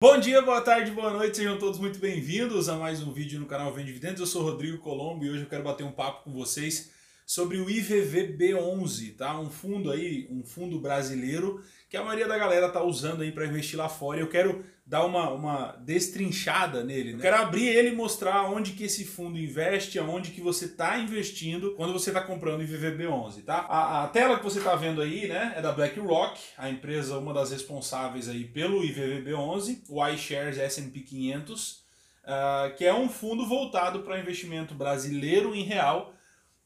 Bom dia, boa tarde, boa noite, sejam todos muito bem-vindos a mais um vídeo no canal Vem Dividendos. Eu sou Rodrigo Colombo e hoje eu quero bater um papo com vocês sobre o IVVB11, tá? Um fundo aí, um fundo brasileiro que a maioria da galera tá usando aí para investir lá fora. Eu quero dar uma, uma destrinchada nele, né? Eu quero abrir ele e mostrar onde que esse fundo investe, aonde que você está investindo quando você está comprando o IVVB11, tá? A, a, tela que você está vendo aí, né, é da BlackRock, a empresa uma das responsáveis aí pelo IVVB11, o iShares S&P 500, uh, que é um fundo voltado para investimento brasileiro em real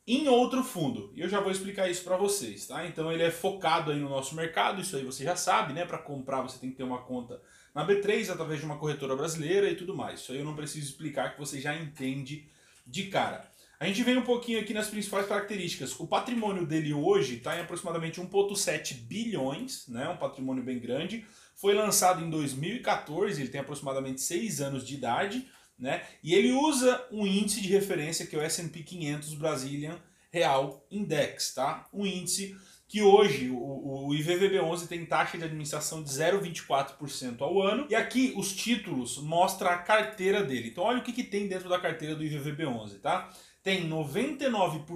em outro fundo. E eu já vou explicar isso para vocês, tá? Então ele é focado aí no nosso mercado, isso aí você já sabe, né? Para comprar você tem que ter uma conta na B3 através de uma corretora brasileira e tudo mais. Isso aí eu não preciso explicar que você já entende de cara. A gente vem um pouquinho aqui nas principais características. O patrimônio dele hoje está em aproximadamente 1,7 bilhões, né? um patrimônio bem grande. Foi lançado em 2014, ele tem aproximadamente 6 anos de idade né? E ele usa um índice de referência que é o S&P 500 Brazilian Real Index, tá? Um índice que hoje o, o IVVB11 tem taxa de administração de 0,24% ao ano. E aqui os títulos mostram a carteira dele. Então olha o que, que tem dentro da carteira do IVVB11, tá? Tem 99%,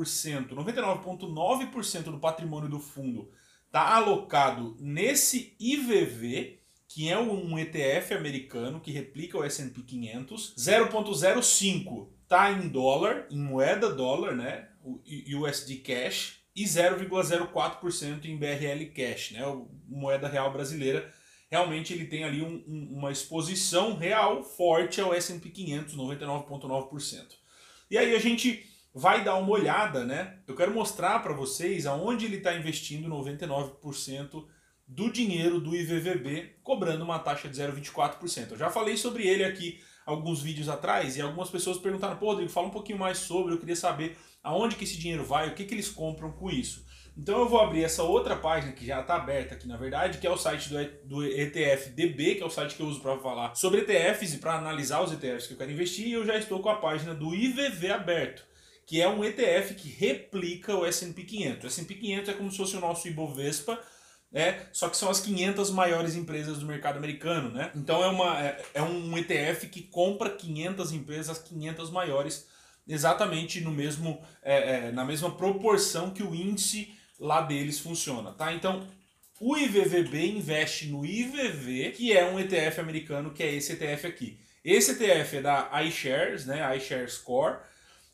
99,9% do patrimônio do fundo tá alocado nesse IVV, que é um ETF americano que replica o S&P 500. 0.05 tá em dólar, em moeda dólar, né? O USD Cash e 0,04% em BRL Cash, né? Moeda real brasileira. Realmente ele tem ali um, um, uma exposição real forte ao S&P 500, 99,9%. E aí a gente vai dar uma olhada, né? Eu quero mostrar para vocês aonde ele está investindo 99% do dinheiro do IVVB, cobrando uma taxa de 0,24%. Eu já falei sobre ele aqui alguns vídeos atrás e algumas pessoas perguntaram, pô, Rodrigo, fala um pouquinho mais sobre, eu queria saber aonde que esse dinheiro vai, o que, que eles compram com isso. Então eu vou abrir essa outra página que já está aberta aqui na verdade, que é o site do, ETF DB, que é o site que eu uso para falar sobre ETFs e para analisar os ETFs que eu quero investir, e eu já estou com a página do IVV aberto, que é um ETF que replica o S&P 500. O S&P 500 é como se fosse o nosso Ibovespa, é, só que são as 500 maiores empresas do mercado americano, né? Então é, uma, é, é um ETF que compra 500 empresas, as 500 maiores, exatamente no mesmo, é, é, na mesma proporção que o índice lá deles funciona, tá? Então o IVVB investe no IVV, que é um ETF americano, que é esse ETF aqui. Esse ETF é da iShares, né? iShares Core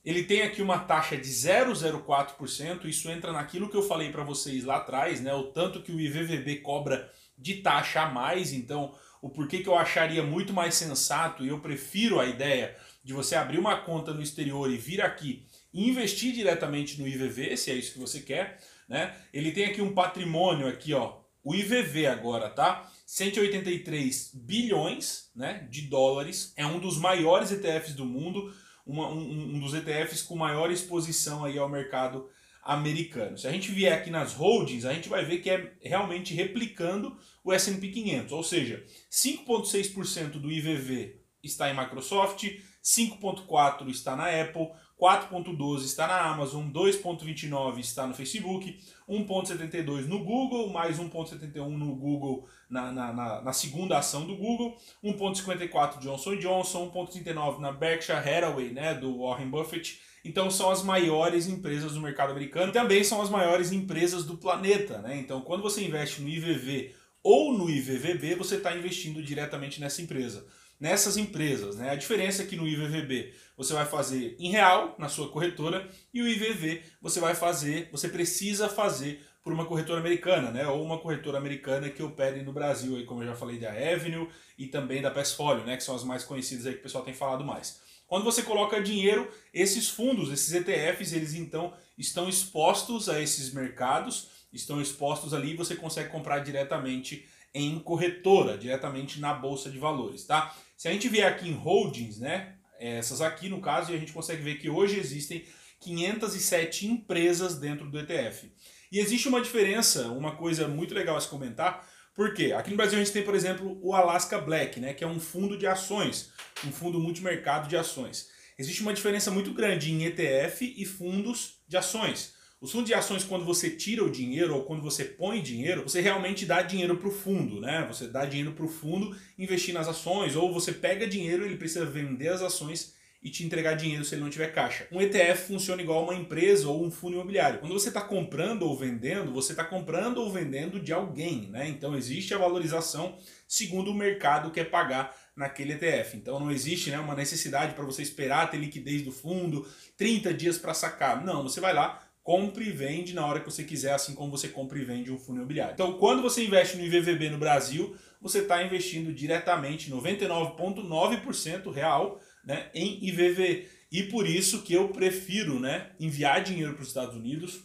ele tem aqui uma taxa de 0,04%, isso entra naquilo que eu falei para vocês lá atrás, né? O tanto que o IVVB cobra de taxa a mais, então o porquê que eu acharia muito mais sensato e eu prefiro a ideia de você abrir uma conta no exterior e vir aqui e investir diretamente no IVV, se é isso que você quer, né? Ele tem aqui um patrimônio aqui, ó, o IVV agora, tá? 183 bilhões, né, de dólares, é um dos maiores ETFs do mundo uma, um, um, dos ETFs com maior exposição aí ao mercado americano. Se a gente vier aqui nas holdings, a gente vai ver que é realmente replicando o S&P 500, ou seja, 5.6% do IVV está em Microsoft, 5.4 está na Apple, 4.12 está na Amazon, 2.29 está no Facebook, 1.72 no Google, mais 1.71 no Google na, na, na, na, segunda ação do Google, 1.54 Johnson Johnson, 1.39 na Berkshire Hathaway, né, do Warren Buffett. Então são as maiores empresas do mercado americano, também são as maiores empresas do planeta, né? Então quando você investe no IVV ou no IVVB, você está investindo diretamente nessa empresa nessas empresas. Né? A diferença é que no IVVB você vai fazer em real na sua corretora e o IVV você vai fazer, você precisa fazer por uma corretora americana, né? ou uma corretora americana que opere no Brasil, aí, como eu já falei da Avenue e também da Passfolio, né? que são as mais conhecidas aí que o pessoal tem falado mais. Quando você coloca dinheiro, esses fundos, esses ETFs, eles então estão expostos a esses mercados, estão expostos ali e você consegue comprar diretamente em corretora, diretamente na bolsa de valores, tá? Se a gente vier aqui em holdings, né, essas aqui no caso, e a gente consegue ver que hoje existem 507 empresas dentro do ETF. E existe uma diferença, uma coisa muito legal a se comentar, porque aqui no Brasil a gente tem, por exemplo, o Alaska Black, né, que é um fundo de ações, um fundo multimercado de ações. Existe uma diferença muito grande em ETF e fundos de ações. Os fundos de ações, quando você tira o dinheiro ou quando você põe dinheiro, você realmente dá dinheiro para o fundo, né? Você dá dinheiro para o fundo investir nas ações, ou você pega dinheiro, ele precisa vender as ações e te entregar dinheiro se ele não tiver caixa. Um ETF funciona igual uma empresa ou um fundo imobiliário. Quando você está comprando ou vendendo, você está comprando ou vendendo de alguém, né? Então existe a valorização segundo o mercado quer pagar naquele ETF. Então não existe né, uma necessidade para você esperar ter liquidez do fundo, 30 dias para sacar. Não, você vai lá, compre e vende na hora que você quiser, assim como você compra e vende um fundo imobiliário. Então, quando você investe no IVVB no Brasil, você está investindo diretamente 99,9% real né, em IVV. E por isso que eu prefiro né, enviar dinheiro para os Estados Unidos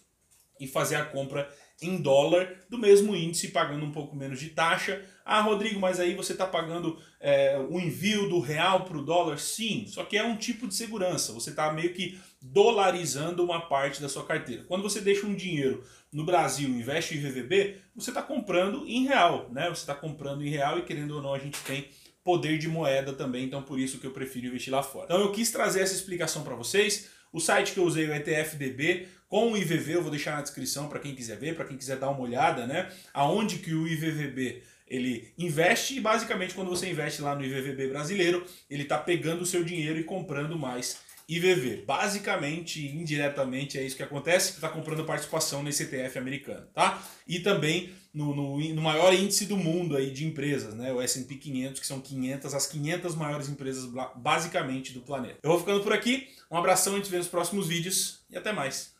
e fazer a compra em dólar do mesmo índice, pagando um pouco menos de taxa. Ah, Rodrigo, mas aí você está pagando é, o envio do real para o dólar? Sim, só que é um tipo de segurança. Você está meio que dolarizando uma parte da sua carteira. Quando você deixa um dinheiro no Brasil e investe em VVB, você está comprando em real, né? Você está comprando em real e querendo ou não a gente tem poder de moeda também, então por isso que eu prefiro investir lá fora. Então eu quis trazer essa explicação para vocês. O site que eu usei, o ETFDB, com o IVV, eu vou deixar na descrição para quem quiser ver, para quem quiser dar uma olhada, né? Aonde que o IVVB ele investe e basicamente quando você investe lá no IVVB brasileiro, ele está pegando o seu dinheiro e comprando mais IVV. Basicamente, indiretamente, é isso que acontece. Está comprando participação nesse ETF americano, tá? E também no, no, no, maior índice do mundo aí de empresas, né? O S&P 500, que são 500, as 500 maiores empresas basicamente do planeta. Eu vou ficando por aqui. Um abração, a gente vê nos próximos vídeos e até mais.